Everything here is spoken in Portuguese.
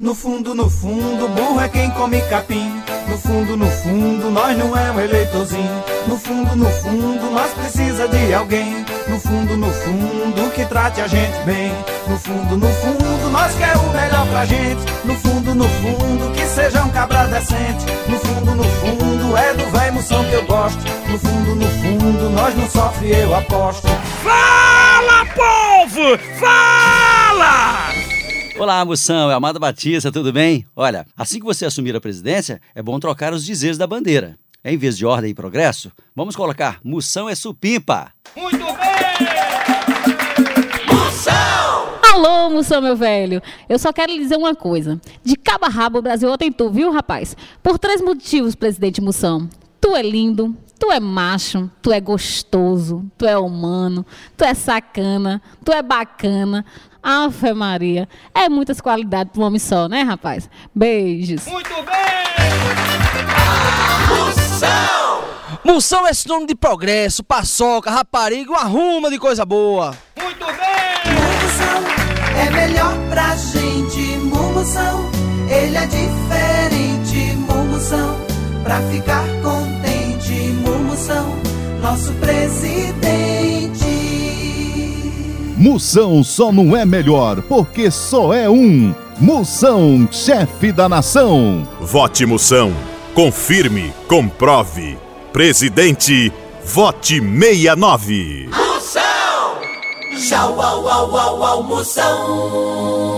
No fundo, no fundo, burro é quem come capim. No fundo, no fundo, nós não é um eleitorzinho. No fundo, no fundo, nós precisa de alguém. No fundo, no fundo, que trate a gente bem. No fundo, no fundo, nós quer o melhor pra gente. No fundo, no fundo, que seja um cabra decente. No fundo, no fundo, é do velho moção que eu gosto. No fundo, no fundo, nós não sofre, eu aposto. Fala, povo! Olá, Moção, é Amado Batista, tudo bem? Olha, assim que você assumir a presidência, é bom trocar os dizeres da bandeira. Em vez de ordem e progresso, vamos colocar Moção é supimpa. Muito bem! Alô, Moção, meu velho. Eu só quero lhe dizer uma coisa. De cabo a rabo, o Brasil tem tu, viu, rapaz? Por três motivos, presidente Moção. Tu é lindo, tu é macho, tu é gostoso, tu é humano, tu é sacana, tu é bacana. Ave Maria. É muitas qualidades para um homem só, né, rapaz? Beijos. Muito bem! Moção é sinônimo de progresso, paçoca, rapariga, uma ruma de coisa boa. Muito bem! Mumução é melhor pra gente. Mumução, ele é diferente. Mumução, pra ficar contente. Mumução, nosso presidente. Moção só não é melhor porque só é um. Moção, chefe da nação. Vote Moção. Confirme, comprove. Presidente, vote 69. Tchau, au, au, au, au, moção.